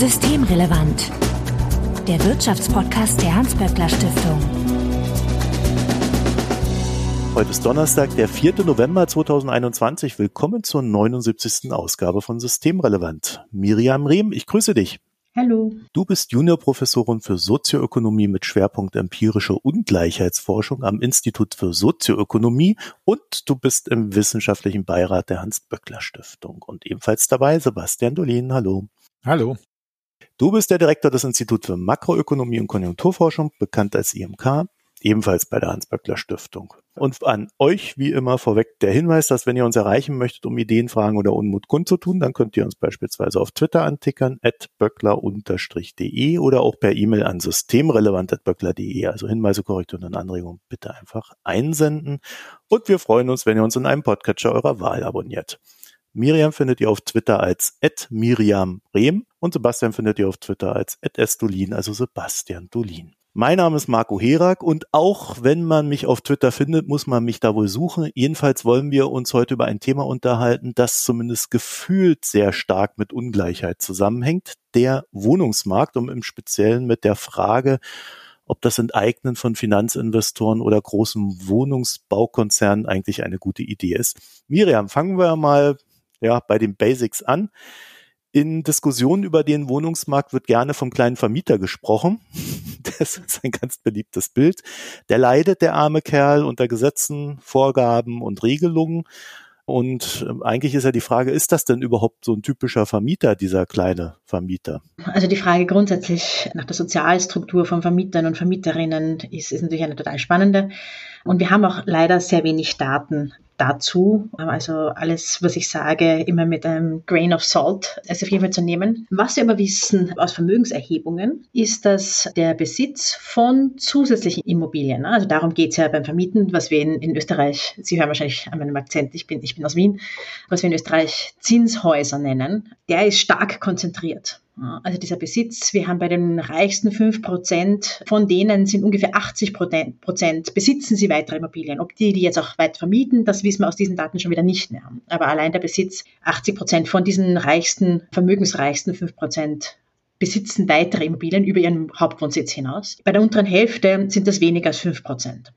Systemrelevant. Der Wirtschaftspodcast der Hans-Böckler Stiftung. Heute ist Donnerstag, der 4. November 2021. Willkommen zur 79. Ausgabe von Systemrelevant. Miriam Rehm, ich grüße dich. Hallo. Du bist Juniorprofessorin für Sozioökonomie mit Schwerpunkt empirische Ungleichheitsforschung am Institut für Sozioökonomie und du bist im wissenschaftlichen Beirat der Hans-Böckler Stiftung. Und ebenfalls dabei Sebastian Dolin. Hallo. Hallo. Du bist der Direktor des Instituts für Makroökonomie und Konjunkturforschung, bekannt als IMK ebenfalls bei der Hans-Böckler Stiftung. Und an euch wie immer vorweg der Hinweis, dass wenn ihr uns erreichen möchtet, um Ideen, Fragen oder Unmut kundzutun, dann könnt ihr uns beispielsweise auf Twitter antickern, at böckler-de oder auch per E-Mail an systemrelevant.böckler.de. Also Hinweise, Korrekturen und Anregungen bitte einfach einsenden. Und wir freuen uns, wenn ihr uns in einem Podcatcher eurer Wahl abonniert. Miriam findet ihr auf Twitter als Miriam Rehm und Sebastian findet ihr auf Twitter als Estulin, also Sebastian Dolin. Mein Name ist Marco Herak und auch wenn man mich auf Twitter findet, muss man mich da wohl suchen. Jedenfalls wollen wir uns heute über ein Thema unterhalten, das zumindest gefühlt sehr stark mit Ungleichheit zusammenhängt, der Wohnungsmarkt und im Speziellen mit der Frage, ob das Enteignen von Finanzinvestoren oder großen Wohnungsbaukonzernen eigentlich eine gute Idee ist. Miriam, fangen wir mal ja, bei den Basics an. In Diskussionen über den Wohnungsmarkt wird gerne vom kleinen Vermieter gesprochen. Das ist ein ganz beliebtes Bild. Der leidet, der arme Kerl, unter Gesetzen, Vorgaben und Regelungen. Und ähm, eigentlich ist ja die Frage, ist das denn überhaupt so ein typischer Vermieter, dieser kleine Vermieter? Also die Frage grundsätzlich nach der Sozialstruktur von Vermietern und Vermieterinnen ist, ist natürlich eine total spannende. Und wir haben auch leider sehr wenig Daten dazu. Also alles, was ich sage, immer mit einem Grain of Salt, ist auf jeden Fall zu nehmen. Was wir aber wissen aus Vermögenserhebungen, ist, dass der Besitz von zusätzlichen Immobilien, also darum geht es ja beim Vermieten, was wir in, in, Österreich, Sie hören wahrscheinlich an meinem Akzent, ich bin, ich bin aus Wien, was wir in Österreich Zinshäuser nennen, der ist stark konzentriert. Also dieser Besitz, wir haben bei den reichsten fünf Prozent, von denen sind ungefähr 80 Prozent, besitzen sie weitere Immobilien. Ob die die jetzt auch weit vermieten, das wissen wir aus diesen Daten schon wieder nicht mehr. Aber allein der Besitz, 80 Prozent von diesen reichsten, vermögensreichsten fünf Prozent besitzen weitere Immobilien über ihren Hauptwohnsitz hinaus. Bei der unteren Hälfte sind das weniger als fünf Prozent.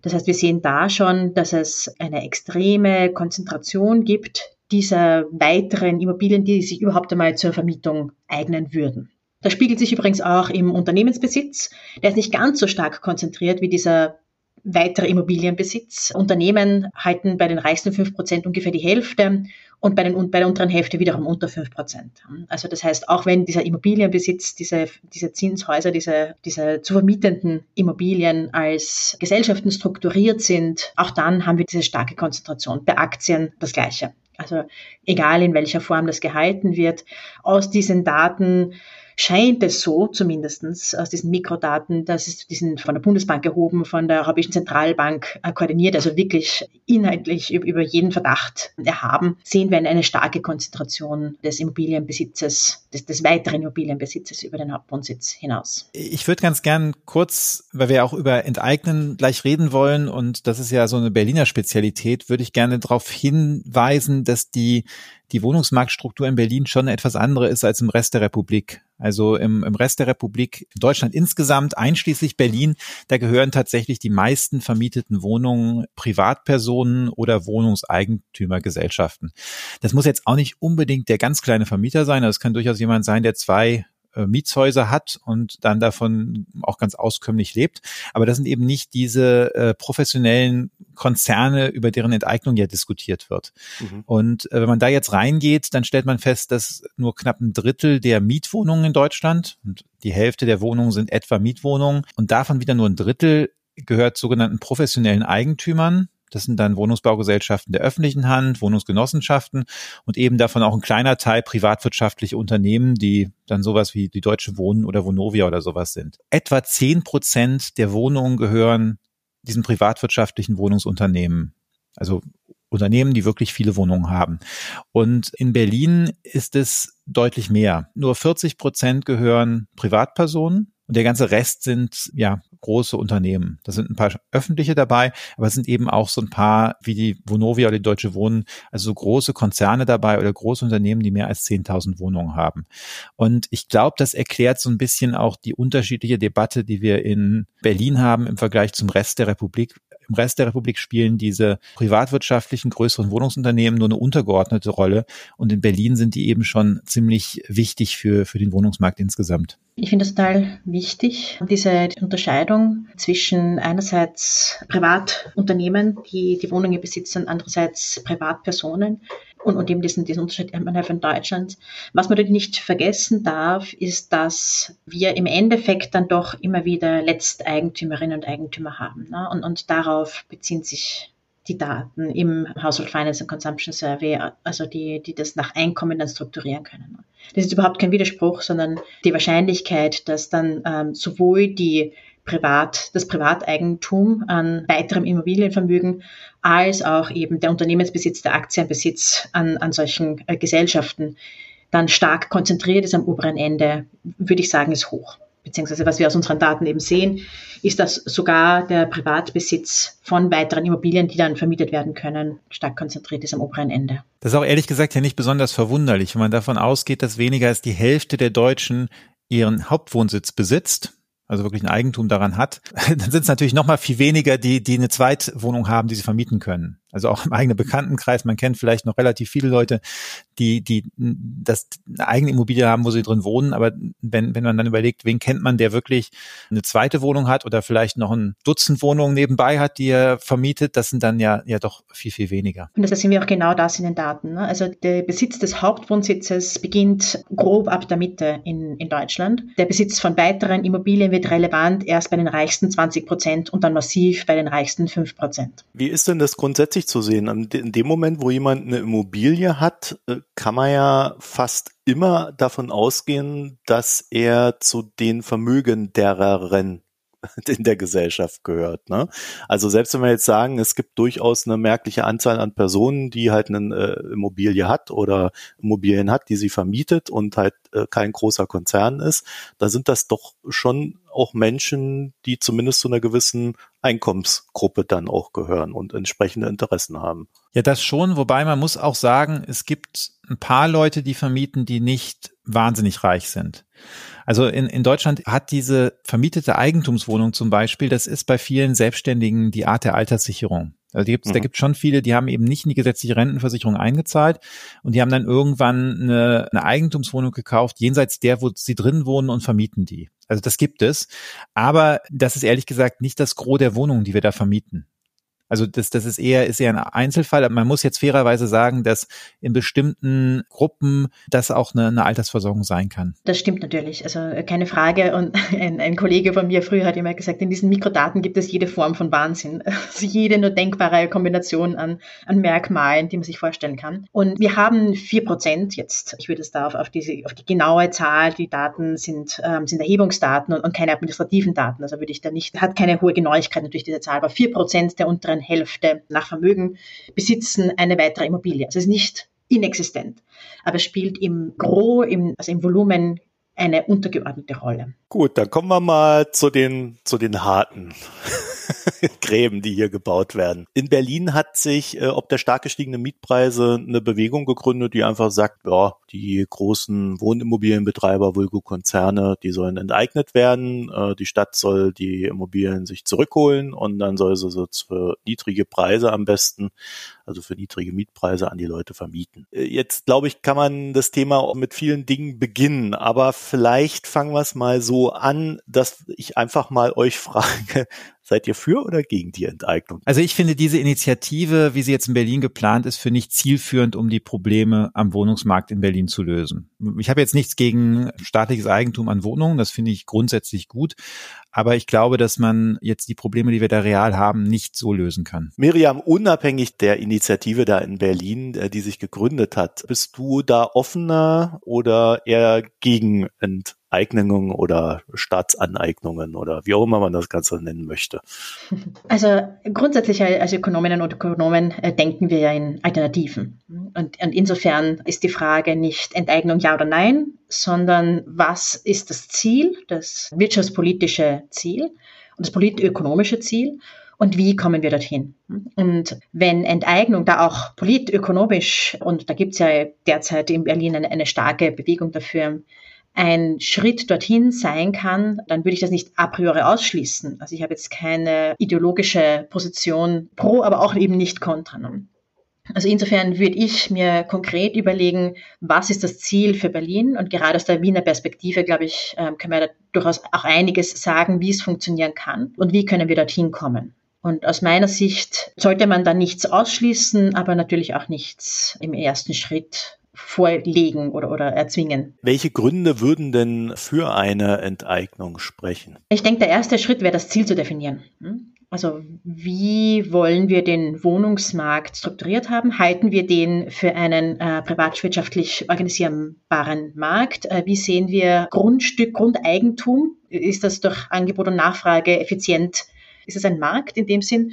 Das heißt, wir sehen da schon, dass es eine extreme Konzentration gibt dieser weiteren Immobilien, die sich überhaupt einmal zur Vermietung eignen würden. Das spiegelt sich übrigens auch im Unternehmensbesitz. Der ist nicht ganz so stark konzentriert wie dieser weitere Immobilienbesitz. Unternehmen halten bei den reichsten fünf Prozent ungefähr die Hälfte und bei, den, bei der unteren Hälfte wiederum unter fünf Prozent. Also das heißt, auch wenn dieser Immobilienbesitz, diese, diese Zinshäuser, diese, diese zu vermietenden Immobilien als Gesellschaften strukturiert sind, auch dann haben wir diese starke Konzentration. Bei Aktien das Gleiche. Also egal in welcher Form das gehalten wird, aus diesen Daten scheint es so, zumindestens aus diesen Mikrodaten, dass es, die sind von der Bundesbank erhoben, von der Europäischen Zentralbank äh, koordiniert, also wirklich inhaltlich über jeden Verdacht erhaben, sehen wir eine starke Konzentration des Immobilienbesitzes, des, des weiteren Immobilienbesitzes über den Hauptwohnsitz hinaus. Ich würde ganz gern kurz, weil wir auch über Enteignen gleich reden wollen und das ist ja so eine Berliner Spezialität, würde ich gerne darauf hinweisen, dass die die Wohnungsmarktstruktur in Berlin schon etwas andere ist als im Rest der Republik. Also im, im Rest der Republik, Deutschland insgesamt, einschließlich Berlin, da gehören tatsächlich die meisten vermieteten Wohnungen Privatpersonen oder Wohnungseigentümergesellschaften. Das muss jetzt auch nicht unbedingt der ganz kleine Vermieter sein. Das kann durchaus jemand sein, der zwei äh, Mietshäuser hat und dann davon auch ganz auskömmlich lebt. Aber das sind eben nicht diese äh, professionellen Konzerne, über deren Enteignung ja diskutiert wird. Mhm. Und äh, wenn man da jetzt reingeht, dann stellt man fest, dass nur knapp ein Drittel der Mietwohnungen in Deutschland und die Hälfte der Wohnungen sind etwa Mietwohnungen und davon wieder nur ein Drittel gehört sogenannten professionellen Eigentümern. Das sind dann Wohnungsbaugesellschaften der öffentlichen Hand, Wohnungsgenossenschaften und eben davon auch ein kleiner Teil privatwirtschaftliche Unternehmen, die dann sowas wie die Deutsche Wohnen oder Vonovia oder sowas sind. Etwa zehn Prozent der Wohnungen gehören diesen privatwirtschaftlichen Wohnungsunternehmen. Also Unternehmen, die wirklich viele Wohnungen haben. Und in Berlin ist es deutlich mehr. Nur 40 Prozent gehören Privatpersonen und der ganze Rest sind ja große Unternehmen. Da sind ein paar öffentliche dabei, aber es sind eben auch so ein paar wie die Vonovia oder die Deutsche Wohnen, also so große Konzerne dabei oder große Unternehmen, die mehr als 10.000 Wohnungen haben. Und ich glaube, das erklärt so ein bisschen auch die unterschiedliche Debatte, die wir in Berlin haben im Vergleich zum Rest der Republik. Im Rest der Republik spielen diese privatwirtschaftlichen größeren Wohnungsunternehmen nur eine untergeordnete Rolle. Und in Berlin sind die eben schon ziemlich wichtig für, für den Wohnungsmarkt insgesamt. Ich finde es total wichtig, diese Unterscheidung zwischen einerseits Privatunternehmen, die die Wohnungen besitzen, andererseits Privatpersonen und, und eben diesen, diesen Unterschied innerhalb von Deutschland. Was man natürlich nicht vergessen darf, ist, dass wir im Endeffekt dann doch immer wieder Letzteigentümerinnen und Eigentümer haben. Ne? Und, und darauf beziehen sich die Daten im Household Finance and Consumption Survey, also die, die das nach Einkommen dann strukturieren können. Das ist überhaupt kein Widerspruch, sondern die Wahrscheinlichkeit, dass dann ähm, sowohl die Privat, das Privateigentum an weiterem Immobilienvermögen als auch eben der Unternehmensbesitz, der Aktienbesitz an, an solchen äh, Gesellschaften dann stark konzentriert ist am oberen Ende, würde ich sagen, ist hoch. Beziehungsweise was wir aus unseren Daten eben sehen, ist, dass sogar der Privatbesitz von weiteren Immobilien, die dann vermietet werden können, stark konzentriert ist am oberen Ende. Das ist auch ehrlich gesagt ja nicht besonders verwunderlich, wenn man davon ausgeht, dass weniger als die Hälfte der Deutschen ihren Hauptwohnsitz besitzt also wirklich ein Eigentum daran hat, dann sind es natürlich noch mal viel weniger, die, die eine Zweitwohnung haben, die sie vermieten können. Also auch im eigenen Bekanntenkreis, man kennt vielleicht noch relativ viele Leute, die, die das eine eigene Immobilie haben, wo sie drin wohnen. Aber wenn, wenn man dann überlegt, wen kennt man, der wirklich eine zweite Wohnung hat oder vielleicht noch ein Dutzend Wohnungen nebenbei hat, die er vermietet, das sind dann ja, ja doch viel, viel weniger. Und das sehen wir auch genau das in den Daten. Ne? Also der Besitz des Hauptwohnsitzes beginnt grob ab der Mitte in, in Deutschland. Der Besitz von weiteren Immobilien wird relevant erst bei den reichsten 20 Prozent und dann massiv bei den reichsten 5 Prozent. Wie ist denn das grundsätzlich grundsätzlich zu sehen. In dem Moment, wo jemand eine Immobilie hat, äh, kann man ja fast immer davon ausgehen, dass er zu den Vermögendereren in der Gesellschaft gehört. Ne? Also selbst wenn wir jetzt sagen, es gibt durchaus eine merkliche Anzahl an Personen, die halt eine äh, Immobilie hat oder Immobilien hat, die sie vermietet und halt äh, kein großer Konzern ist, da sind das doch schon auch Menschen, die zumindest zu einer gewissen Einkommensgruppe dann auch gehören und entsprechende Interessen haben. Ja, das schon, wobei man muss auch sagen, es gibt ein paar Leute, die vermieten, die nicht wahnsinnig reich sind. Also in, in Deutschland hat diese vermietete Eigentumswohnung zum Beispiel, das ist bei vielen Selbstständigen die Art der Alterssicherung. Also die gibt's, mhm. da gibt es schon viele, die haben eben nicht in die gesetzliche Rentenversicherung eingezahlt und die haben dann irgendwann eine, eine Eigentumswohnung gekauft, jenseits der, wo sie drin wohnen und vermieten die. Also das gibt es. Aber das ist ehrlich gesagt nicht das Gros der Wohnungen, die wir da vermieten. Also das, das ist eher, ist eher ein Einzelfall. Man muss jetzt fairerweise sagen, dass in bestimmten Gruppen das auch eine, eine Altersversorgung sein kann. Das stimmt natürlich. Also äh, keine Frage. Und ein, ein Kollege von mir früher hat immer gesagt, in diesen Mikrodaten gibt es jede Form von Wahnsinn. Also jede nur denkbare Kombination an, an Merkmalen, die man sich vorstellen kann. Und wir haben vier Prozent jetzt. Ich würde es da auf, auf, diese, auf die genaue Zahl, die Daten sind, ähm, sind Erhebungsdaten und, und keine administrativen Daten. Also würde ich da nicht, hat keine hohe Genauigkeit natürlich diese Zahl, aber vier Prozent der unteren Hälfte nach Vermögen besitzen eine weitere Immobilie. Also es ist nicht inexistent, aber es spielt im Gros, im, also im Volumen eine untergeordnete Rolle. Gut, dann kommen wir mal zu den, zu den harten Gräben, die hier gebaut werden. In Berlin hat sich äh, ob der stark gestiegene Mietpreise eine Bewegung gegründet, die einfach sagt, ja, die großen Wohnimmobilienbetreiber, Vulgo-Konzerne, die sollen enteignet werden. Äh, die Stadt soll die Immobilien sich zurückholen und dann soll sie so für niedrige Preise am besten, also für niedrige Mietpreise an die Leute vermieten. Äh, jetzt glaube ich, kann man das Thema mit vielen Dingen beginnen, aber vielleicht fangen wir es mal so an, dass ich einfach mal euch frage, Seid ihr für oder gegen die Enteignung? Also ich finde diese Initiative, wie sie jetzt in Berlin geplant ist, für nicht zielführend, um die Probleme am Wohnungsmarkt in Berlin zu lösen. Ich habe jetzt nichts gegen staatliches Eigentum an Wohnungen, das finde ich grundsätzlich gut. Aber ich glaube, dass man jetzt die Probleme, die wir da real haben, nicht so lösen kann. Miriam, unabhängig der Initiative da in Berlin, äh, die sich gegründet hat, bist du da offener oder eher gegen Enteignung? Enteignungen oder Staatsaneignungen oder wie auch immer man das Ganze nennen möchte? Also grundsätzlich als Ökonominnen und Ökonomen äh, denken wir ja in Alternativen. Und, und insofern ist die Frage nicht Enteignung ja oder nein, sondern was ist das Ziel, das wirtschaftspolitische Ziel und das politökonomische Ziel und wie kommen wir dorthin? Und wenn Enteignung da auch politökonomisch, und da gibt es ja derzeit in Berlin eine, eine starke Bewegung dafür, ein Schritt dorthin sein kann, dann würde ich das nicht a priori ausschließen. Also ich habe jetzt keine ideologische Position pro, aber auch eben nicht kontra. Also insofern würde ich mir konkret überlegen, was ist das Ziel für Berlin? Und gerade aus der Wiener Perspektive, glaube ich, ähm, können wir da durchaus auch einiges sagen, wie es funktionieren kann und wie können wir dorthin kommen. Und aus meiner Sicht sollte man da nichts ausschließen, aber natürlich auch nichts im ersten Schritt vorlegen oder, oder erzwingen. Welche Gründe würden denn für eine Enteignung sprechen? Ich denke, der erste Schritt wäre, das Ziel zu definieren. Also wie wollen wir den Wohnungsmarkt strukturiert haben? Halten wir den für einen äh, privatwirtschaftlich organisierbaren Markt? Äh, wie sehen wir Grundstück, Grundeigentum? Ist das durch Angebot und Nachfrage effizient ist es ein Markt in dem Sinn?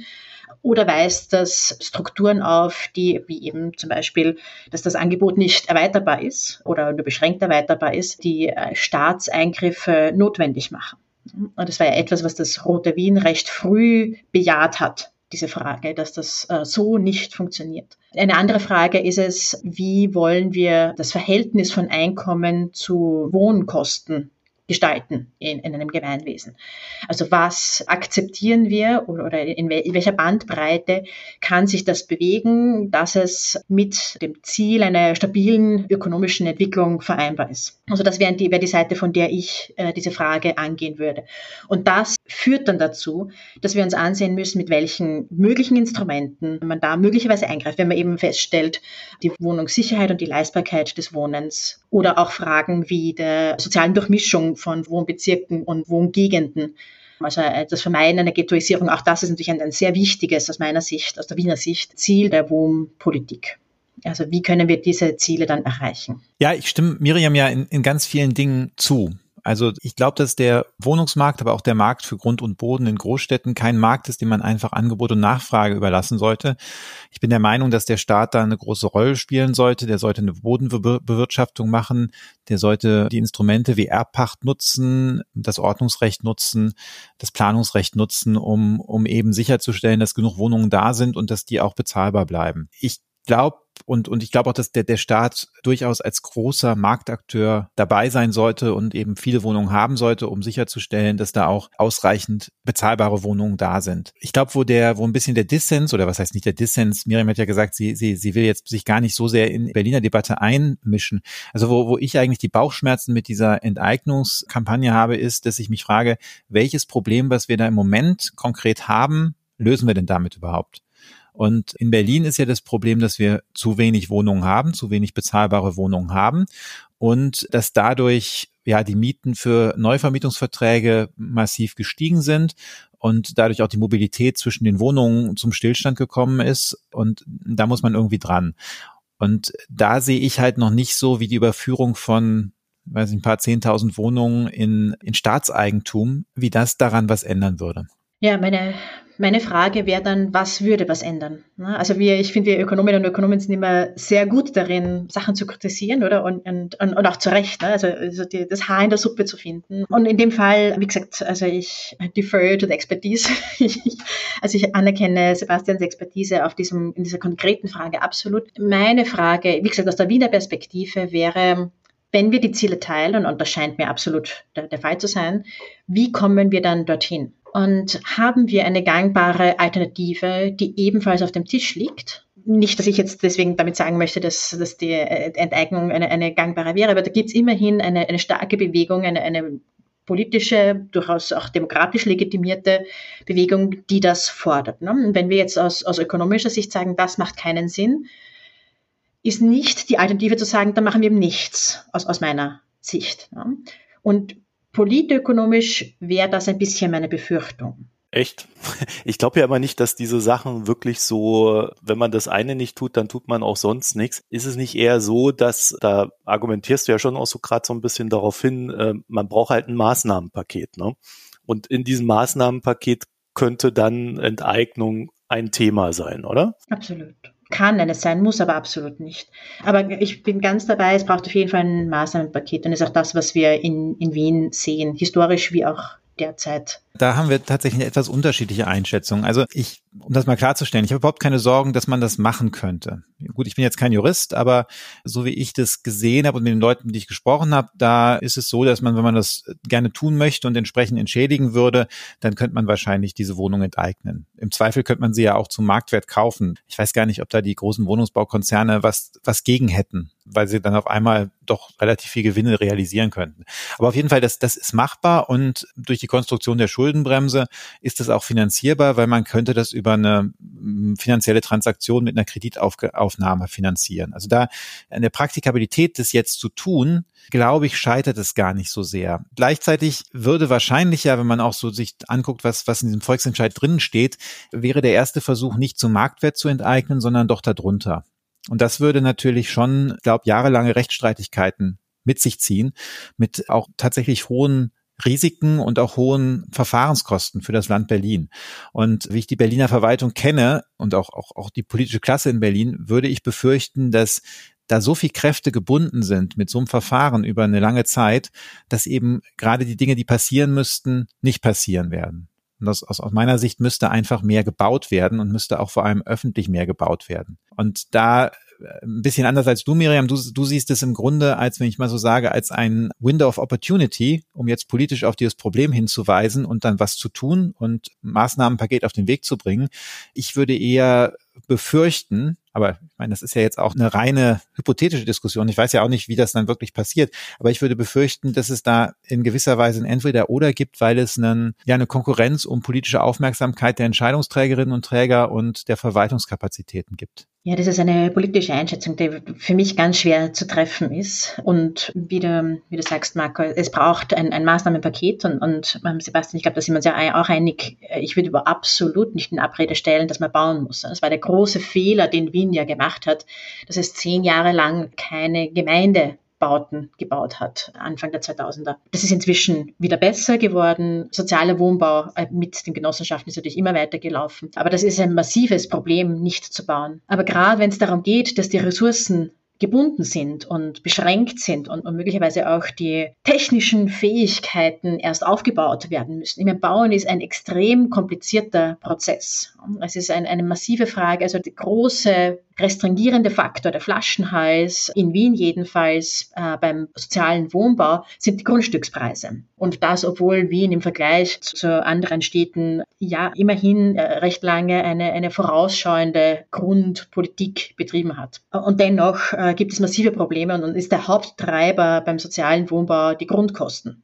Oder weist das Strukturen auf, die, wie eben zum Beispiel, dass das Angebot nicht erweiterbar ist oder nur beschränkt erweiterbar ist, die äh, Staatseingriffe notwendig machen? Und das war ja etwas, was das Rote Wien recht früh bejaht hat, diese Frage, dass das äh, so nicht funktioniert. Eine andere Frage ist es, wie wollen wir das Verhältnis von Einkommen zu Wohnkosten gestalten in, in einem Gemeinwesen. Also was akzeptieren wir oder, oder in, in welcher Bandbreite kann sich das bewegen, dass es mit dem Ziel einer stabilen ökonomischen Entwicklung vereinbar ist. Also das wäre die, wäre die Seite, von der ich äh, diese Frage angehen würde. Und das führt dann dazu, dass wir uns ansehen müssen, mit welchen möglichen Instrumenten man da möglicherweise eingreift, wenn man eben feststellt, die Wohnungssicherheit und die Leistbarkeit des Wohnens oder auch Fragen wie der sozialen Durchmischung von Wohnbezirken und Wohngegenden. Also äh, das Vermeiden einer Ghettoisierung, auch das ist natürlich ein, ein sehr wichtiges aus meiner Sicht, aus der Wiener Sicht, Ziel der Wohnpolitik. Also wie können wir diese Ziele dann erreichen? Ja, ich stimme Miriam ja in, in ganz vielen Dingen zu. Also ich glaube, dass der Wohnungsmarkt, aber auch der Markt für Grund und Boden in Großstädten kein Markt ist, den man einfach Angebot und Nachfrage überlassen sollte. Ich bin der Meinung, dass der Staat da eine große Rolle spielen sollte. Der sollte eine Bodenbewirtschaftung machen. Der sollte die Instrumente wie Erbpacht nutzen, das Ordnungsrecht nutzen, das Planungsrecht nutzen, um, um eben sicherzustellen, dass genug Wohnungen da sind und dass die auch bezahlbar bleiben. Ich glaube und, und ich glaube auch, dass der, der Staat durchaus als großer Marktakteur dabei sein sollte und eben viele Wohnungen haben sollte, um sicherzustellen, dass da auch ausreichend bezahlbare Wohnungen da sind. Ich glaube, wo der, wo ein bisschen der Dissens, oder was heißt nicht der Dissens, Miriam hat ja gesagt, sie, sie, sie will jetzt sich gar nicht so sehr in Berliner Debatte einmischen. Also wo, wo ich eigentlich die Bauchschmerzen mit dieser Enteignungskampagne habe, ist, dass ich mich frage, welches Problem, was wir da im Moment konkret haben, lösen wir denn damit überhaupt? Und in Berlin ist ja das Problem, dass wir zu wenig Wohnungen haben, zu wenig bezahlbare Wohnungen haben und dass dadurch ja die Mieten für Neuvermietungsverträge massiv gestiegen sind und dadurch auch die Mobilität zwischen den Wohnungen zum Stillstand gekommen ist und da muss man irgendwie dran. Und da sehe ich halt noch nicht so wie die Überführung von weiß ich, ein paar zehntausend Wohnungen in, in Staatseigentum, wie das daran was ändern würde. Ja, meine, meine Frage wäre dann, was würde was ändern? Also wir, ich finde, wir Ökonominnen und Ökonomen sind immer sehr gut darin, Sachen zu kritisieren, oder? Und, und, und auch zu Recht, ne? also, also die, das Haar in der Suppe zu finden. Und in dem Fall, wie gesagt, also ich defer to the expertise. also ich anerkenne Sebastians Expertise auf diesem, in dieser konkreten Frage absolut. Meine Frage, wie gesagt, aus der Wiener Perspektive wäre, wenn wir die Ziele teilen, und das scheint mir absolut der, der Fall zu sein, wie kommen wir dann dorthin? Und haben wir eine gangbare Alternative, die ebenfalls auf dem Tisch liegt? Nicht, dass ich jetzt deswegen damit sagen möchte, dass, dass die Enteignung eine, eine gangbare wäre, aber da gibt es immerhin eine, eine starke Bewegung, eine, eine politische, durchaus auch demokratisch legitimierte Bewegung, die das fordert. Ne? Wenn wir jetzt aus, aus ökonomischer Sicht sagen, das macht keinen Sinn, ist nicht die Alternative zu sagen, dann machen wir eben nichts aus, aus meiner Sicht. Ne? Und Politökonomisch wäre das ein bisschen meine Befürchtung. Echt? Ich glaube ja immer nicht, dass diese Sachen wirklich so, wenn man das eine nicht tut, dann tut man auch sonst nichts. Ist es nicht eher so, dass, da argumentierst du ja schon auch so gerade so ein bisschen darauf hin, äh, man braucht halt ein Maßnahmenpaket, ne? Und in diesem Maßnahmenpaket könnte dann Enteignung ein Thema sein, oder? Absolut. Kann es sein, muss aber absolut nicht. Aber ich bin ganz dabei, es braucht auf jeden Fall ein Maßnahmenpaket und ist auch das, was wir in, in Wien sehen, historisch wie auch derzeit. Da haben wir tatsächlich eine etwas unterschiedliche Einschätzung. Also ich, um das mal klarzustellen, ich habe überhaupt keine Sorgen, dass man das machen könnte. Gut, ich bin jetzt kein Jurist, aber so wie ich das gesehen habe und mit den Leuten, mit denen ich gesprochen habe, da ist es so, dass man, wenn man das gerne tun möchte und entsprechend entschädigen würde, dann könnte man wahrscheinlich diese Wohnung enteignen. Im Zweifel könnte man sie ja auch zum Marktwert kaufen. Ich weiß gar nicht, ob da die großen Wohnungsbaukonzerne was, was gegen hätten weil sie dann auf einmal doch relativ viel Gewinne realisieren könnten. Aber auf jeden Fall, das, das ist machbar und durch die Konstruktion der Schuldenbremse ist das auch finanzierbar, weil man könnte das über eine finanzielle Transaktion mit einer Kreditaufnahme finanzieren. Also da an der Praktikabilität, das jetzt zu tun, glaube ich, scheitert es gar nicht so sehr. Gleichzeitig würde wahrscheinlich ja, wenn man auch so sich anguckt, was, was in diesem Volksentscheid drinnen steht, wäre der erste Versuch nicht zum Marktwert zu enteignen, sondern doch darunter. Und das würde natürlich schon, glaube jahrelange Rechtsstreitigkeiten mit sich ziehen, mit auch tatsächlich hohen Risiken und auch hohen Verfahrenskosten für das Land Berlin. Und wie ich die Berliner Verwaltung kenne und auch, auch, auch die politische Klasse in Berlin, würde ich befürchten, dass da so viel Kräfte gebunden sind mit so einem Verfahren über eine lange Zeit, dass eben gerade die Dinge, die passieren müssten, nicht passieren werden. Und das, aus, aus meiner Sicht müsste einfach mehr gebaut werden und müsste auch vor allem öffentlich mehr gebaut werden. Und da äh, ein bisschen anders als du, Miriam, du, du siehst es im Grunde als, wenn ich mal so sage, als ein Window of Opportunity, um jetzt politisch auf dieses Problem hinzuweisen und dann was zu tun und Maßnahmenpaket auf den Weg zu bringen. Ich würde eher befürchten, aber meine, das ist ja jetzt auch eine reine hypothetische Diskussion. Ich weiß ja auch nicht, wie das dann wirklich passiert. Aber ich würde befürchten, dass es da in gewisser Weise ein Entweder-Oder gibt, weil es einen, ja, eine Konkurrenz um politische Aufmerksamkeit der Entscheidungsträgerinnen und Träger und der Verwaltungskapazitäten gibt. Ja, das ist eine politische Einschätzung, die für mich ganz schwer zu treffen ist. Und wie du, wie du sagst, Marco, es braucht ein, ein Maßnahmenpaket. Und, und ähm, Sebastian, ich glaube, da sind wir uns ja auch einig. Ich würde über absolut nicht in Abrede stellen, dass man bauen muss. Das war der große Fehler, den Wien ja gemacht hat, dass es zehn Jahre lang keine Gemeinde Bauten gebaut hat, Anfang der 2000er. Das ist inzwischen wieder besser geworden. Sozialer Wohnbau äh, mit den Genossenschaften ist natürlich immer weiter gelaufen. Aber das ist ein massives Problem, nicht zu bauen. Aber gerade wenn es darum geht, dass die Ressourcen gebunden sind und beschränkt sind und, und, möglicherweise auch die technischen Fähigkeiten erst aufgebaut werden müssen. Ich Bauen ist ein extrem komplizierter Prozess. Es ist ein, eine massive Frage, also die große restringierende Faktor, der Flaschenhals, in Wien jedenfalls äh, beim sozialen Wohnbau, sind die Grundstückspreise. Und das, obwohl Wien im Vergleich zu, anderen Städten ja immerhin äh, recht lange eine, eine vorausschauende Grundpolitik betrieben hat. Und dennoch äh, gibt es massive Probleme und ist der Haupttreiber beim sozialen Wohnbau die Grundkosten.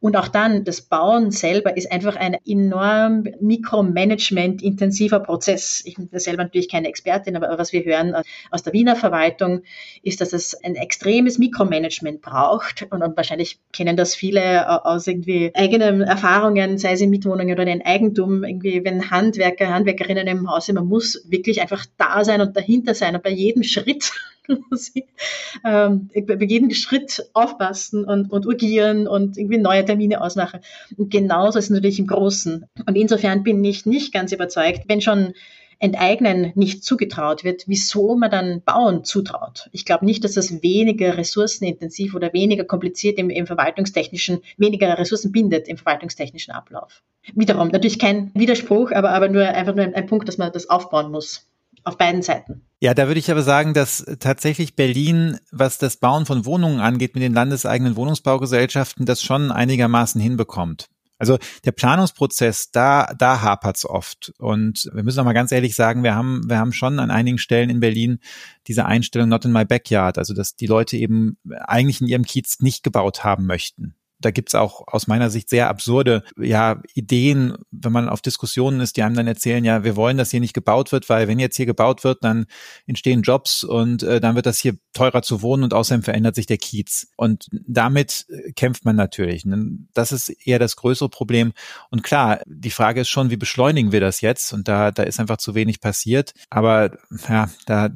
Und auch dann, das Bauen selber ist einfach ein enorm Mikromanagement-intensiver Prozess. Ich bin selber natürlich keine Expertin, aber was wir hören aus der Wiener Verwaltung, ist, dass es ein extremes Mikromanagement braucht. Und, wahrscheinlich kennen das viele aus irgendwie eigenen Erfahrungen, sei es in Mietwohnungen oder in Eigentum, irgendwie, wenn Handwerker, Handwerkerinnen im Haus sind, man muss wirklich einfach da sein und dahinter sein und bei jedem Schritt ähm, bei jedem Schritt aufpassen und, und urgieren und irgendwie neue Termine ausmachen. Und genauso ist es natürlich im Großen. Und insofern bin ich nicht ganz überzeugt, wenn schon Enteignen nicht zugetraut wird, wieso man dann Bauen zutraut. Ich glaube nicht, dass das weniger ressourcenintensiv oder weniger kompliziert im, im verwaltungstechnischen, weniger Ressourcen bindet im verwaltungstechnischen Ablauf. Wiederum, natürlich kein Widerspruch, aber, aber nur einfach nur ein, ein Punkt, dass man das aufbauen muss auf beiden Seiten. Ja, da würde ich aber sagen, dass tatsächlich Berlin, was das Bauen von Wohnungen angeht, mit den landeseigenen Wohnungsbaugesellschaften, das schon einigermaßen hinbekommt. Also der Planungsprozess, da, da hapert's oft. Und wir müssen auch mal ganz ehrlich sagen, wir haben, wir haben schon an einigen Stellen in Berlin diese Einstellung not in my backyard. Also dass die Leute eben eigentlich in ihrem Kiez nicht gebaut haben möchten. Da gibt's auch aus meiner Sicht sehr absurde ja, Ideen, wenn man auf Diskussionen ist, die einem dann erzählen, ja, wir wollen, dass hier nicht gebaut wird, weil wenn jetzt hier gebaut wird, dann entstehen Jobs und äh, dann wird das hier teurer zu wohnen und außerdem verändert sich der Kiez. Und damit äh, kämpft man natürlich. Das ist eher das größere Problem. Und klar, die Frage ist schon, wie beschleunigen wir das jetzt? Und da, da ist einfach zu wenig passiert. Aber ja, da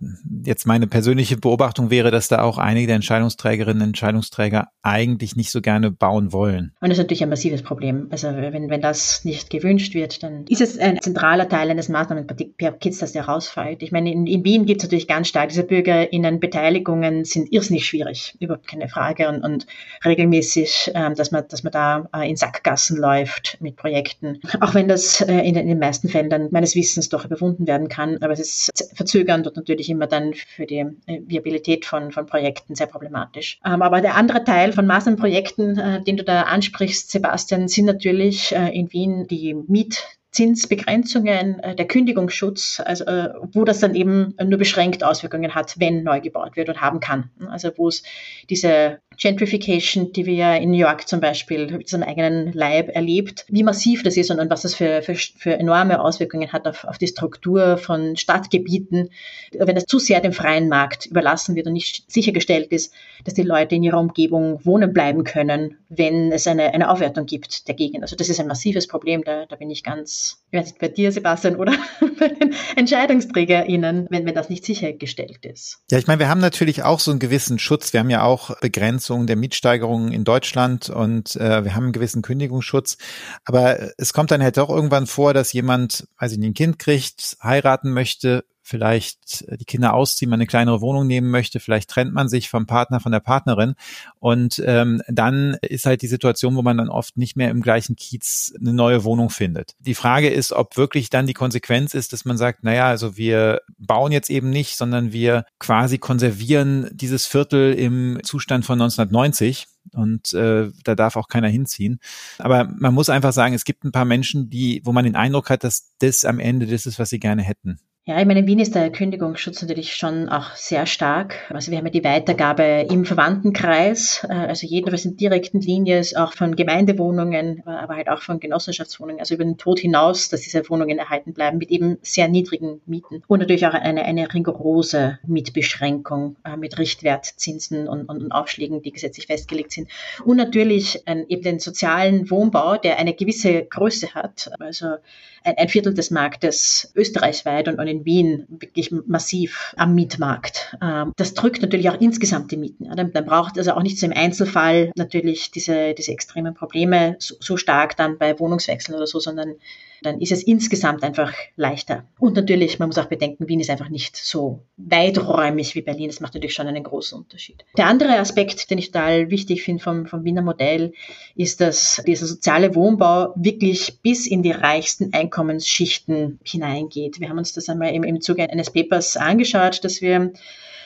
jetzt meine persönliche Beobachtung wäre, dass da auch einige der Entscheidungsträgerinnen und Entscheidungsträger eigentlich nicht so gerne bauen wollen. Und das ist natürlich ein massives Problem. Also wenn, wenn das nicht gewünscht wird, dann ist es ein zentraler Teil eines Maßnahmenpakets, das herausfällt. Ich meine, in, in Wien gibt es natürlich ganz stark diese BürgerInnenbeteiligungen sind irrsinnig schwierig, überhaupt keine Frage. Und, und regelmäßig, ähm, dass man, dass man da äh, in Sackgassen läuft mit Projekten. Auch wenn das äh, in, in den meisten Fällen dann meines Wissens doch überwunden werden kann. Aber es ist verzögernd und natürlich immer dann für die äh, Viabilität von, von Projekten sehr problematisch. Ähm, aber der andere Teil von Maßnahmenprojekten, äh, den du da ansprichst, Sebastian, sind natürlich äh, in Wien die Miet Zinsbegrenzungen, äh, der Kündigungsschutz, also äh, wo das dann eben nur beschränkt Auswirkungen hat, wenn neu gebaut wird und haben kann. Also wo es diese Gentrification, die wir ja in New York zum Beispiel mit seinem eigenen Leib erlebt, wie massiv das ist und, und was das für, für, für enorme Auswirkungen hat auf, auf die Struktur von Stadtgebieten, wenn das zu sehr dem freien Markt überlassen wird und nicht sichergestellt ist, dass die Leute in ihrer Umgebung wohnen bleiben können, wenn es eine, eine Aufwertung gibt der Gegend. Also das ist ein massives Problem, da, da bin ich ganz, ich weiß nicht, bei dir, Sebastian, oder bei den EntscheidungsträgerInnen, wenn, wenn das nicht sichergestellt ist. Ja, ich meine, wir haben natürlich auch so einen gewissen Schutz. Wir haben ja auch Begrenzungen Begrenzung der Mietsteigerungen in Deutschland und äh, wir haben einen gewissen Kündigungsschutz. Aber es kommt dann halt doch irgendwann vor, dass jemand, weiß ich nicht, ein Kind kriegt, heiraten möchte, vielleicht die Kinder ausziehen, man eine kleinere Wohnung nehmen möchte, vielleicht trennt man sich vom Partner, von der Partnerin und ähm, dann ist halt die Situation, wo man dann oft nicht mehr im gleichen Kiez eine neue Wohnung findet. Die Frage ist, ob wirklich dann die Konsequenz ist, dass man sagt, naja, also wir bauen jetzt eben nicht, sondern wir quasi konservieren dieses Viertel im Zustand von 1990 und äh, da darf auch keiner hinziehen. Aber man muss einfach sagen, es gibt ein paar Menschen, die, wo man den Eindruck hat, dass das am Ende das ist, was sie gerne hätten. Ja, ich meine, in Wien ist der Kündigungsschutz natürlich schon auch sehr stark. Also wir haben ja die Weitergabe im Verwandtenkreis, äh, also jedenfalls in direkten Linie auch von Gemeindewohnungen, aber halt auch von Genossenschaftswohnungen, also über den Tod hinaus, dass diese Wohnungen erhalten bleiben mit eben sehr niedrigen Mieten. Und natürlich auch eine, eine rigorose Mietbeschränkung äh, mit Richtwertzinsen und, und Aufschlägen, die gesetzlich festgelegt sind. Und natürlich eben den sozialen Wohnbau, der eine gewisse Größe hat, also ein, ein Viertel des Marktes österreichweit und, und in Wien wirklich massiv am Mietmarkt. Ähm, das drückt natürlich auch insgesamt die Mieten. Dann, braucht also auch nicht so im Einzelfall natürlich diese, diese extremen Probleme so, so stark dann bei Wohnungswechseln oder so, sondern dann ist es insgesamt einfach leichter. Und natürlich, man muss auch bedenken, Wien ist einfach nicht so weiträumig wie Berlin. Das macht natürlich schon einen großen Unterschied. Der andere Aspekt, den ich total wichtig finde vom, vom Wiener Modell, ist, dass dieser soziale Wohnbau wirklich bis in die reichsten Einkommensschichten hineingeht. Wir haben uns das einmal im, im Zuge eines Papers angeschaut, dass wir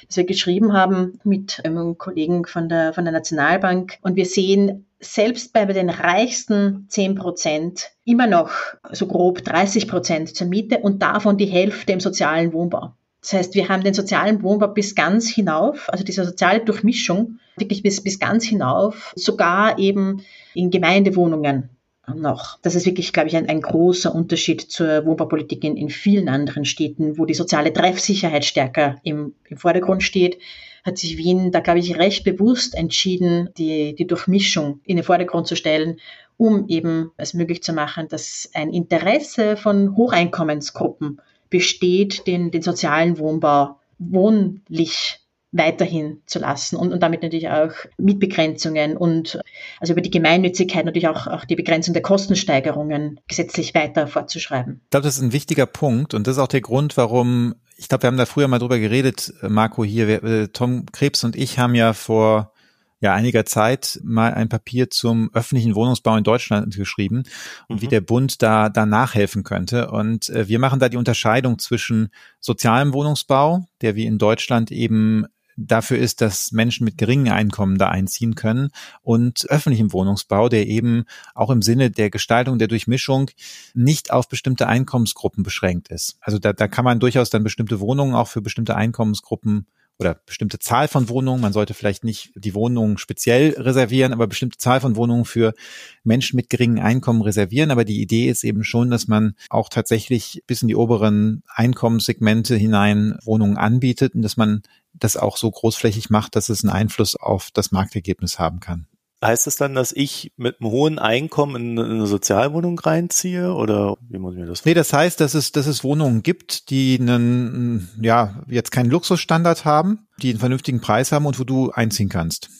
das wir geschrieben haben mit einem Kollegen von der, von der Nationalbank. Und wir sehen selbst bei den reichsten 10 Prozent immer noch so grob 30 Prozent zur Miete und davon die Hälfte im sozialen Wohnbau. Das heißt, wir haben den sozialen Wohnbau bis ganz hinauf, also diese soziale Durchmischung wirklich bis, bis ganz hinauf, sogar eben in Gemeindewohnungen noch. Das ist wirklich, glaube ich, ein, ein großer Unterschied zur Wohnbaupolitik in, in vielen anderen Städten, wo die soziale Treffsicherheit stärker im, im Vordergrund steht hat sich Wien da, glaube ich, recht bewusst entschieden, die, die Durchmischung in den Vordergrund zu stellen, um eben es möglich zu machen, dass ein Interesse von Hocheinkommensgruppen besteht, den, den sozialen Wohnbau wohnlich weiterhin zu lassen und, und damit natürlich auch Mietbegrenzungen und also über die Gemeinnützigkeit natürlich auch, auch die Begrenzung der Kostensteigerungen gesetzlich weiter fortzuschreiben. Ich glaube, das ist ein wichtiger Punkt und das ist auch der Grund, warum ich glaube, wir haben da früher mal drüber geredet, Marco hier, wir, äh, Tom Krebs und ich haben ja vor ja einiger Zeit mal ein Papier zum öffentlichen Wohnungsbau in Deutschland geschrieben und mhm. wie der Bund da da nachhelfen könnte. Und äh, wir machen da die Unterscheidung zwischen sozialem Wohnungsbau, der wie in Deutschland eben dafür ist, dass Menschen mit geringen Einkommen da einziehen können und öffentlichem Wohnungsbau, der eben auch im Sinne der Gestaltung der Durchmischung nicht auf bestimmte Einkommensgruppen beschränkt ist. Also da, da kann man durchaus dann bestimmte Wohnungen auch für bestimmte Einkommensgruppen oder bestimmte Zahl von Wohnungen. Man sollte vielleicht nicht die Wohnungen speziell reservieren, aber bestimmte Zahl von Wohnungen für Menschen mit geringen Einkommen reservieren. Aber die Idee ist eben schon, dass man auch tatsächlich bis in die oberen Einkommenssegmente hinein Wohnungen anbietet und dass man das auch so großflächig macht, dass es einen Einfluss auf das Marktergebnis haben kann. Heißt das dann, dass ich mit einem hohen Einkommen in eine Sozialwohnung reinziehe oder wie muss ich mir das Nee, das heißt, dass es, dass es Wohnungen gibt, die einen, ja, jetzt keinen Luxusstandard haben, die einen vernünftigen Preis haben und wo du einziehen kannst.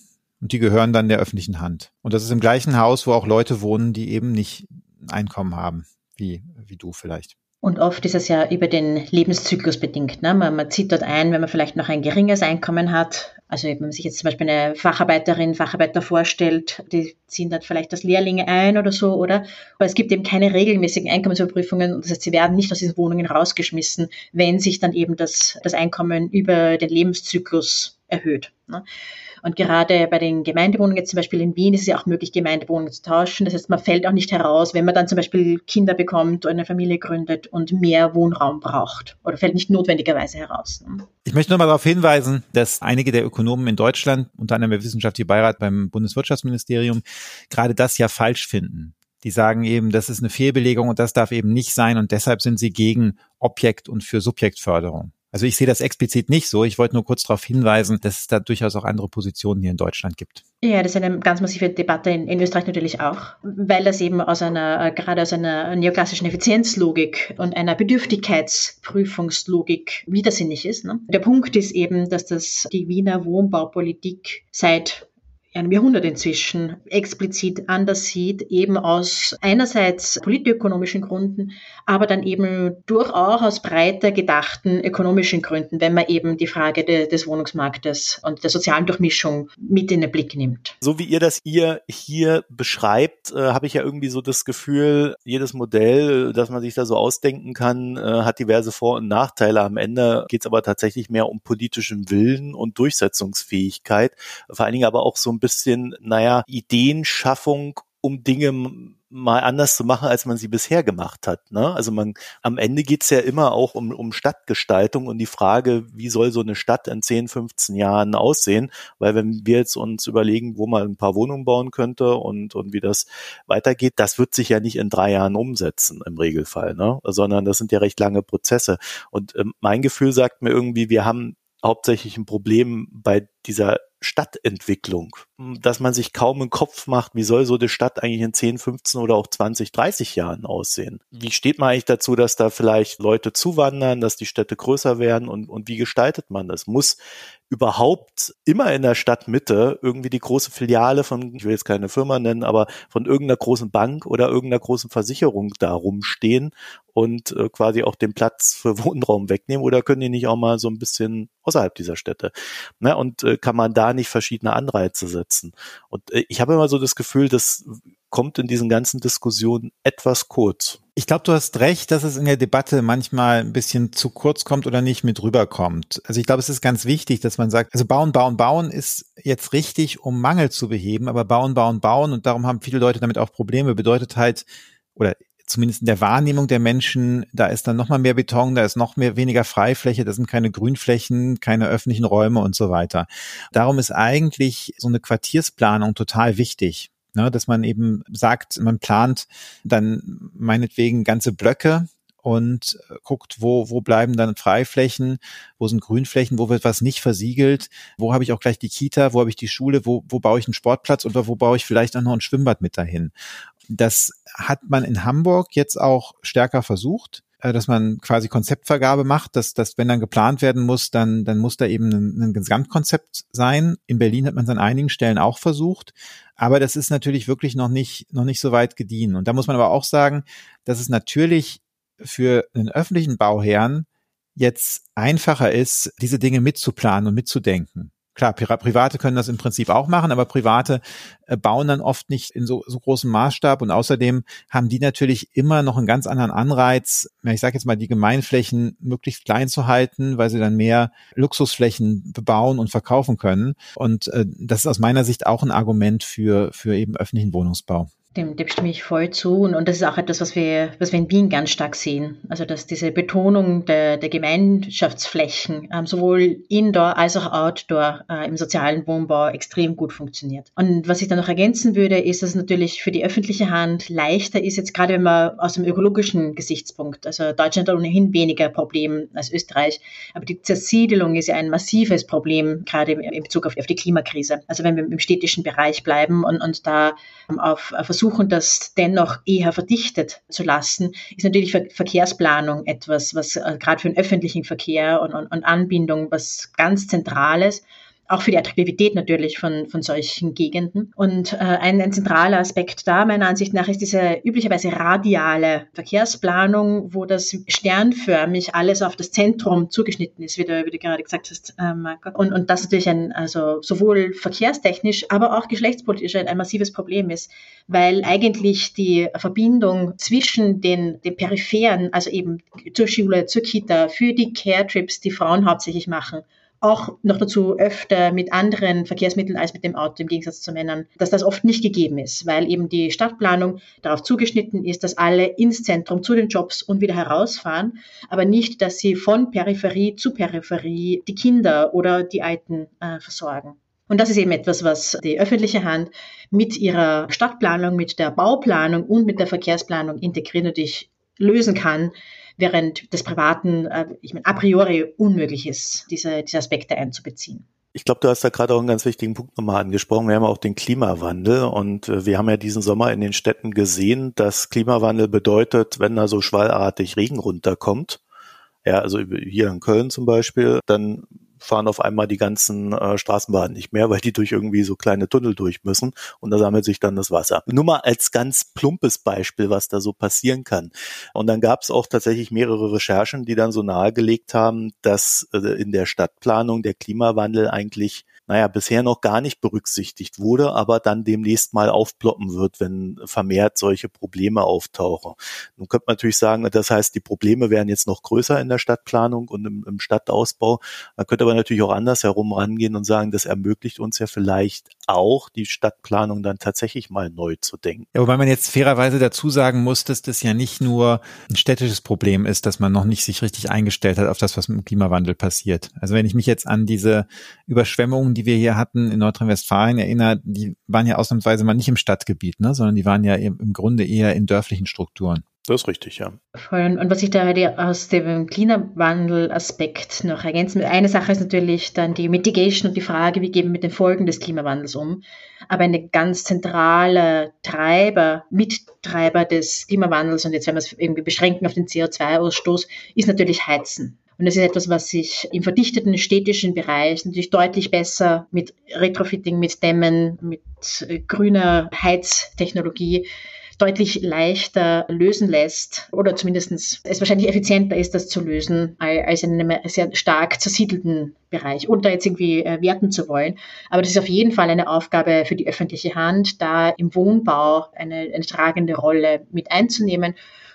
Und die gehören dann der öffentlichen Hand. Und das ist im gleichen Haus, wo auch Leute wohnen, die eben nicht ein Einkommen haben, wie, wie du vielleicht. Und oft ist es ja über den Lebenszyklus bedingt. Ne? Man, man zieht dort ein, wenn man vielleicht noch ein geringes Einkommen hat. Also wenn man sich jetzt zum Beispiel eine Facharbeiterin, Facharbeiter vorstellt, die ziehen dort vielleicht als Lehrlinge ein oder so, oder? Aber es gibt eben keine regelmäßigen Einkommensüberprüfungen. Das heißt, sie werden nicht aus diesen Wohnungen rausgeschmissen, wenn sich dann eben das, das Einkommen über den Lebenszyklus erhöht. Ne? Und gerade bei den Gemeindewohnungen, jetzt zum Beispiel in Wien, ist es ja auch möglich, Gemeindewohnungen zu tauschen. Das heißt, man fällt auch nicht heraus, wenn man dann zum Beispiel Kinder bekommt oder eine Familie gründet und mehr Wohnraum braucht. Oder fällt nicht notwendigerweise heraus. Ich möchte nochmal darauf hinweisen, dass einige der Ökonomen in Deutschland, unter anderem der Wissenschaftliche Beirat beim Bundeswirtschaftsministerium, gerade das ja falsch finden. Die sagen eben, das ist eine Fehlbelegung und das darf eben nicht sein und deshalb sind sie gegen Objekt- und für Subjektförderung. Also ich sehe das explizit nicht so. Ich wollte nur kurz darauf hinweisen, dass es da durchaus auch andere Positionen hier in Deutschland gibt. Ja, das ist eine ganz massive Debatte in, in Österreich natürlich auch, weil das eben aus einer, äh, gerade aus einer neoklassischen Effizienzlogik und einer Bedürftigkeitsprüfungslogik widersinnig ist. Ne? Der Punkt ist eben, dass das die Wiener Wohnbaupolitik seit einem Jahrhundert inzwischen explizit anders sieht, eben aus einerseits politökonomischen Gründen, aber dann eben durchaus aus breiter gedachten ökonomischen Gründen, wenn man eben die Frage de, des Wohnungsmarktes und der sozialen Durchmischung mit in den Blick nimmt. So wie ihr das ihr hier beschreibt, äh, habe ich ja irgendwie so das Gefühl, jedes Modell, das man sich da so ausdenken kann, äh, hat diverse Vor- und Nachteile. Am Ende geht es aber tatsächlich mehr um politischen Willen und Durchsetzungsfähigkeit, vor allen Dingen aber auch so ein bisschen, naja, Ideenschaffung, um Dinge mal anders zu machen, als man sie bisher gemacht hat. Ne? Also man am Ende geht's ja immer auch um, um Stadtgestaltung und die Frage, wie soll so eine Stadt in 10, 15 Jahren aussehen? Weil wenn wir jetzt uns überlegen, wo man ein paar Wohnungen bauen könnte und, und wie das weitergeht, das wird sich ja nicht in drei Jahren umsetzen im Regelfall, ne? sondern das sind ja recht lange Prozesse. Und ähm, mein Gefühl sagt mir irgendwie, wir haben hauptsächlich ein Problem bei dieser Stadtentwicklung, dass man sich kaum im Kopf macht, wie soll so eine Stadt eigentlich in 10, 15 oder auch 20, 30 Jahren aussehen? Wie steht man eigentlich dazu, dass da vielleicht Leute zuwandern, dass die Städte größer werden und, und wie gestaltet man das? Muss überhaupt immer in der Stadtmitte irgendwie die große Filiale von, ich will jetzt keine Firma nennen, aber von irgendeiner großen Bank oder irgendeiner großen Versicherung da rumstehen und äh, quasi auch den Platz für Wohnraum wegnehmen oder können die nicht auch mal so ein bisschen außerhalb dieser Städte? Ne? Und äh, kann man da nicht verschiedene Anreize setzen? Und äh, ich habe immer so das Gefühl, das kommt in diesen ganzen Diskussionen etwas kurz. Ich glaube, du hast recht, dass es in der Debatte manchmal ein bisschen zu kurz kommt oder nicht mit rüberkommt. Also ich glaube, es ist ganz wichtig, dass man sagt, also bauen, bauen, bauen ist jetzt richtig, um Mangel zu beheben, aber bauen, bauen, bauen und darum haben viele Leute damit auch Probleme, bedeutet halt, oder zumindest in der Wahrnehmung der Menschen, da ist dann noch mal mehr Beton, da ist noch mehr weniger Freifläche, da sind keine Grünflächen, keine öffentlichen Räume und so weiter. Darum ist eigentlich so eine Quartiersplanung total wichtig. Ne, dass man eben sagt, man plant dann meinetwegen ganze Blöcke und guckt, wo, wo bleiben dann Freiflächen, wo sind Grünflächen, wo wird was nicht versiegelt, wo habe ich auch gleich die Kita, wo habe ich die Schule, wo, wo baue ich einen Sportplatz oder wo baue ich vielleicht auch noch ein Schwimmbad mit dahin. Das hat man in Hamburg jetzt auch stärker versucht äh, dass man quasi Konzeptvergabe macht, dass, dass wenn dann geplant werden muss, dann, dann muss da eben ein, ein Gesamtkonzept sein. In Berlin hat man es an einigen Stellen auch versucht, aber das ist natürlich wirklich noch nicht, noch nicht so weit gediehen. Und da muss man aber auch sagen, dass es natürlich für einen öffentlichen Bauherrn jetzt einfacher ist, diese Dinge mitzuplanen und mitzudenken. Klar, Private können das im Prinzip auch machen, aber Private äh, bauen dann oft nicht in so, so großem Maßstab und außerdem haben die natürlich immer noch einen ganz anderen Anreiz, ich sage jetzt mal, die Gemeinflächen möglichst klein zu halten, weil sie dann mehr Luxusflächen bebauen und verkaufen können. Und äh, das ist aus meiner Sicht auch ein Argument für, für eben öffentlichen Wohnungsbau. Dem, dem stimme ich voll zu. Und, und das ist auch etwas, was wir, was wir in Wien ganz stark sehen. Also, dass diese Betonung der, der Gemeinschaftsflächen ähm, sowohl indoor als auch outdoor äh, im sozialen Wohnbau extrem gut funktioniert. Und was ich dann noch ergänzen würde, ist, dass es natürlich für die öffentliche Hand leichter ist, jetzt gerade wenn man aus dem ökologischen Gesichtspunkt, also Deutschland hat ohnehin weniger Problem als Österreich, aber die Zersiedelung ist ja ein massives Problem, gerade in Bezug auf, auf die Klimakrise. Also wenn wir im städtischen Bereich bleiben und, und da auf, auf Versuch versuchen, das dennoch eher verdichtet zu lassen, ist natürlich Ver Verkehrsplanung etwas, was äh, gerade für den öffentlichen Verkehr und, und, und Anbindung was ganz Zentrales auch für die Attraktivität natürlich von, von solchen Gegenden. Und äh, ein, ein zentraler Aspekt da meiner Ansicht nach ist diese üblicherweise radiale Verkehrsplanung, wo das sternförmig alles auf das Zentrum zugeschnitten ist, wie du, wie du gerade gesagt hast, äh, Marco. Und, und das natürlich ein, also sowohl verkehrstechnisch, aber auch geschlechtspolitisch ein, ein massives Problem ist, weil eigentlich die Verbindung zwischen den, den Peripheren, also eben zur Schule, zur Kita, für die Care-Trips, die Frauen hauptsächlich machen, auch noch dazu öfter mit anderen Verkehrsmitteln als mit dem Auto im Gegensatz zu Männern, dass das oft nicht gegeben ist, weil eben die Stadtplanung darauf zugeschnitten ist, dass alle ins Zentrum zu den Jobs und wieder herausfahren, aber nicht, dass sie von Peripherie zu Peripherie die Kinder oder die Alten äh, versorgen. Und das ist eben etwas, was die öffentliche Hand mit ihrer Stadtplanung, mit der Bauplanung und mit der Verkehrsplanung integriert natürlich lösen kann, während des Privaten, äh, ich meine, a priori unmöglich ist, diese, diese Aspekte einzubeziehen. Ich glaube, du hast da gerade auch einen ganz wichtigen Punkt nochmal angesprochen. Wir haben auch den Klimawandel und äh, wir haben ja diesen Sommer in den Städten gesehen, dass Klimawandel bedeutet, wenn da so schwallartig Regen runterkommt, ja, also hier in Köln zum Beispiel, dann fahren auf einmal die ganzen äh, Straßenbahnen nicht mehr, weil die durch irgendwie so kleine Tunnel durch müssen und da sammelt sich dann das Wasser. Nur mal als ganz plumpes Beispiel, was da so passieren kann. Und dann gab es auch tatsächlich mehrere Recherchen, die dann so nahegelegt haben, dass äh, in der Stadtplanung der Klimawandel eigentlich naja, bisher noch gar nicht berücksichtigt wurde, aber dann demnächst mal aufploppen wird, wenn vermehrt solche Probleme auftauchen. Nun könnte man natürlich sagen, das heißt, die Probleme werden jetzt noch größer in der Stadtplanung und im, im Stadtausbau. Man könnte aber natürlich auch andersherum rangehen und sagen, das ermöglicht uns ja vielleicht auch, die Stadtplanung dann tatsächlich mal neu zu denken. Ja, wobei man jetzt fairerweise dazu sagen muss, dass das ja nicht nur ein städtisches Problem ist, dass man noch nicht sich richtig eingestellt hat auf das, was mit dem Klimawandel passiert. Also wenn ich mich jetzt an diese Überschwemmungen, die wir hier hatten in Nordrhein-Westfalen erinnere, die waren ja ausnahmsweise mal nicht im Stadtgebiet, ne, sondern die waren ja im Grunde eher in dörflichen Strukturen. Das ist richtig, ja. Und was ich da aus dem Klimawandel-Aspekt noch ergänzen will, eine Sache ist natürlich dann die Mitigation und die Frage, wie gehen wir mit den Folgen des Klimawandels um. Aber eine ganz zentrale Treiber, Mittreiber des Klimawandels, und jetzt werden wir es irgendwie beschränken auf den CO2-Ausstoß, ist natürlich Heizen. Und das ist etwas, was sich im verdichteten städtischen Bereich natürlich deutlich besser mit Retrofitting, mit Dämmen, mit grüner Heiztechnologie deutlich leichter lösen lässt oder zumindest es wahrscheinlich effizienter ist, das zu lösen, als in einem sehr stark zersiedelten Bereich, ohne da jetzt irgendwie äh, werten zu wollen. Aber das ist auf jeden Fall eine Aufgabe für die öffentliche Hand, da im Wohnbau eine, eine tragende Rolle mit einzunehmen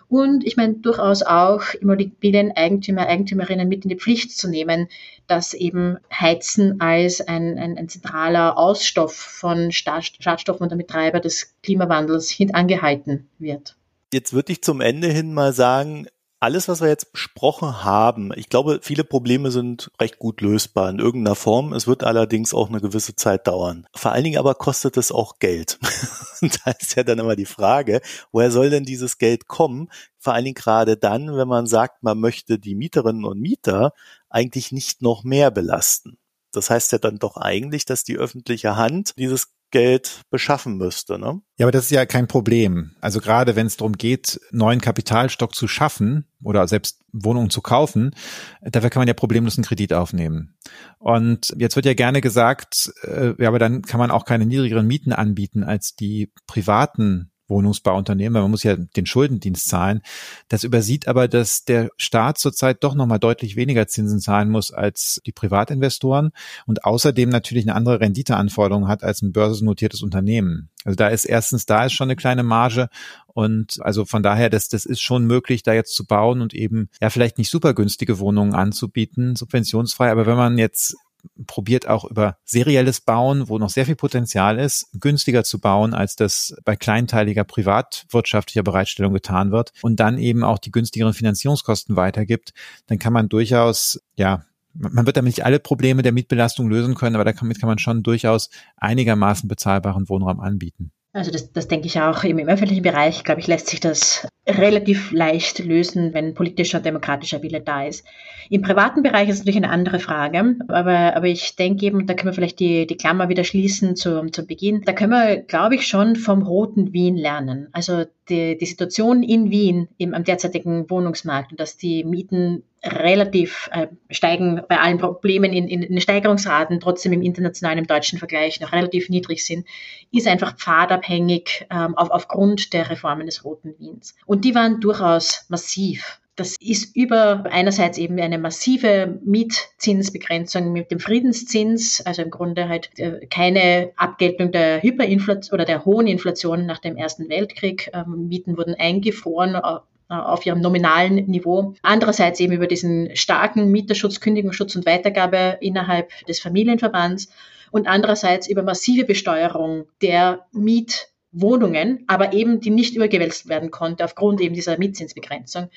und ich meine durchaus auch Immobilieneigentümer, Eigentümerinnen mit in die Pflicht zu nehmen, dass eben Heizen als ein, ein, ein zentraler Ausstoff von Schadstoffen und damit Treiber des Klimawandels hintangehalten wird. Jetzt würde ich zum Ende hin mal sagen, alles, was wir jetzt besprochen haben, ich glaube, viele Probleme sind recht gut lösbar in irgendeiner Form. Es wird allerdings auch eine gewisse Zeit dauern. Vor allen Dingen aber kostet es auch Geld. da ist ja dann immer die Frage, woher soll denn dieses Geld kommen? Vor allen Dingen gerade dann, wenn man sagt, man möchte die Mieterinnen und Mieter eigentlich nicht noch mehr belasten. Das heißt ja dann doch eigentlich, dass die öffentliche Hand dieses Geld beschaffen müsste. Ne? Ja, aber das ist ja kein Problem. Also gerade wenn es darum geht, neuen Kapitalstock zu schaffen oder selbst Wohnungen zu kaufen, dafür kann man ja problemlos einen Kredit aufnehmen. Und jetzt wird ja gerne gesagt, äh, ja, aber dann kann man auch keine niedrigeren Mieten anbieten als die privaten Wohnungsbauunternehmen, weil man muss ja den Schuldendienst zahlen. Das übersieht aber, dass der Staat zurzeit doch nochmal deutlich weniger Zinsen zahlen muss als die Privatinvestoren und außerdem natürlich eine andere Renditeanforderung hat als ein börsennotiertes Unternehmen. Also da ist erstens, da ist schon eine kleine Marge und also von daher, das, das ist schon möglich, da jetzt zu bauen und eben ja vielleicht nicht super günstige Wohnungen anzubieten, subventionsfrei, aber wenn man jetzt probiert auch über serielles Bauen, wo noch sehr viel Potenzial ist, günstiger zu bauen, als das bei kleinteiliger privatwirtschaftlicher Bereitstellung getan wird und dann eben auch die günstigeren Finanzierungskosten weitergibt, dann kann man durchaus, ja, man wird damit nicht alle Probleme der Mietbelastung lösen können, aber damit kann man schon durchaus einigermaßen bezahlbaren Wohnraum anbieten. Also das, das denke ich auch im, im öffentlichen Bereich, glaube ich, lässt sich das relativ leicht lösen, wenn politischer und demokratischer Wille da ist. Im privaten Bereich ist es natürlich eine andere Frage, aber, aber ich denke eben, da können wir vielleicht die, die Klammer wieder schließen zu, zu Beginn, da können wir, glaube ich, schon vom roten Wien lernen. Also die, die Situation in Wien im, am derzeitigen Wohnungsmarkt und dass die Mieten relativ äh, steigen bei allen Problemen in, in, in Steigerungsraten, trotzdem im internationalen, im deutschen Vergleich noch relativ niedrig sind, ist einfach pfadabhängig ähm, auf, aufgrund der Reformen des Roten Wiens. Und die waren durchaus massiv. Das ist über einerseits eben eine massive Mietzinsbegrenzung mit dem Friedenszins, also im Grunde halt äh, keine Abgeltung der Hyperinflation oder der hohen Inflation nach dem Ersten Weltkrieg. Ähm, Mieten wurden eingefroren äh, auf ihrem nominalen Niveau. Andererseits eben über diesen starken Mieterschutz, Kündigungsschutz und Weitergabe innerhalb des Familienverbands und andererseits über massive Besteuerung der Mietwohnungen, aber eben die nicht übergewälzt werden konnte aufgrund eben dieser Mietzinsbegrenzung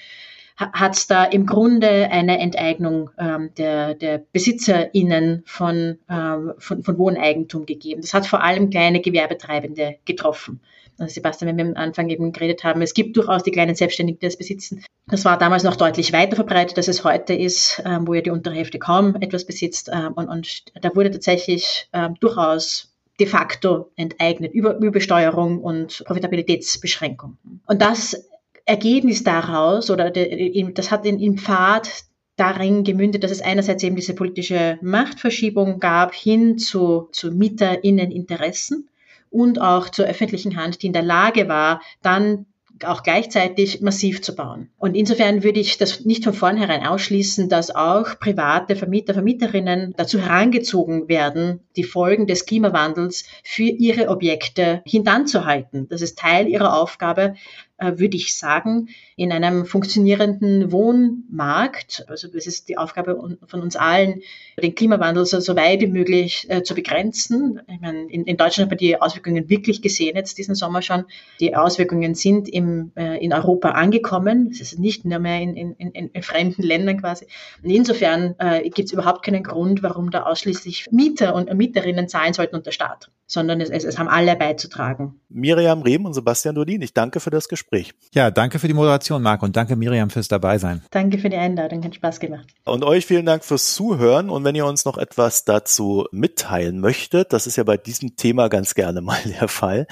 hat es da im Grunde eine Enteignung ähm, der, der BesitzerInnen von, ähm, von, von Wohneigentum gegeben. Das hat vor allem kleine Gewerbetreibende getroffen. Also Sebastian, wenn wir am Anfang eben geredet haben, es gibt durchaus die kleinen Selbstständigen, die das besitzen. Das war damals noch deutlich weiter verbreitet, als es heute ist, ähm, wo ja die untere Hälfte kaum etwas besitzt. Ähm, und, und da wurde tatsächlich ähm, durchaus de facto enteignet über, Besteuerung und Profitabilitätsbeschränkung. Und das Ergebnis daraus oder das hat im Pfad darin gemündet, dass es einerseits eben diese politische Machtverschiebung gab hin zu, zu Mieterinneninteressen und auch zur öffentlichen Hand, die in der Lage war, dann auch gleichzeitig massiv zu bauen. Und insofern würde ich das nicht von vornherein ausschließen, dass auch private Vermieter, Vermieterinnen dazu herangezogen werden, die Folgen des Klimawandels für ihre Objekte hintanzuhalten. Das ist Teil ihrer Aufgabe, würde ich sagen, in einem funktionierenden Wohnmarkt, also das ist die Aufgabe von uns allen, den Klimawandel so, so weit wie möglich äh, zu begrenzen. Ich meine, in, in Deutschland haben wir die Auswirkungen wirklich gesehen jetzt diesen Sommer schon. Die Auswirkungen sind im, äh, in Europa angekommen. Es ist nicht nur mehr in, in, in, fremden Ländern quasi. Und insofern äh, gibt es überhaupt keinen Grund, warum da ausschließlich Mieter und Mieterinnen zahlen sollten und der Staat, sondern es, es, es haben alle beizutragen. Miriam Rehm und Sebastian Dolin, ich danke für das Gespräch. Ja, danke für die Moderation, Marc, und danke Miriam fürs Dabeisein. Danke für die Einladung, hat Spaß gemacht. Und euch vielen Dank fürs Zuhören. Und wenn ihr uns noch etwas dazu mitteilen möchtet, das ist ja bei diesem Thema ganz gerne mal der Fall,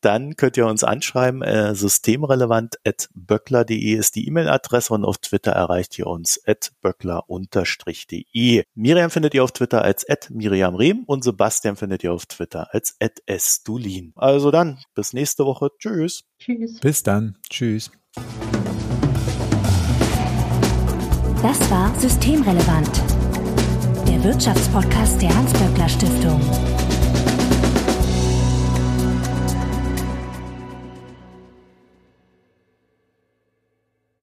dann könnt ihr uns anschreiben. Äh, systemrelevant.böckler.de ist die E-Mail-Adresse und auf Twitter erreicht ihr uns at böckler-de. Miriam findet ihr auf Twitter als at Miriam Rehm und Sebastian findet ihr auf Twitter als at sdulin. Also dann, bis nächste Woche. Tschüss. Tschüss. Bis dann. Tschüss. Das war Systemrelevant, der Wirtschaftspodcast der Hans-Böckler Stiftung.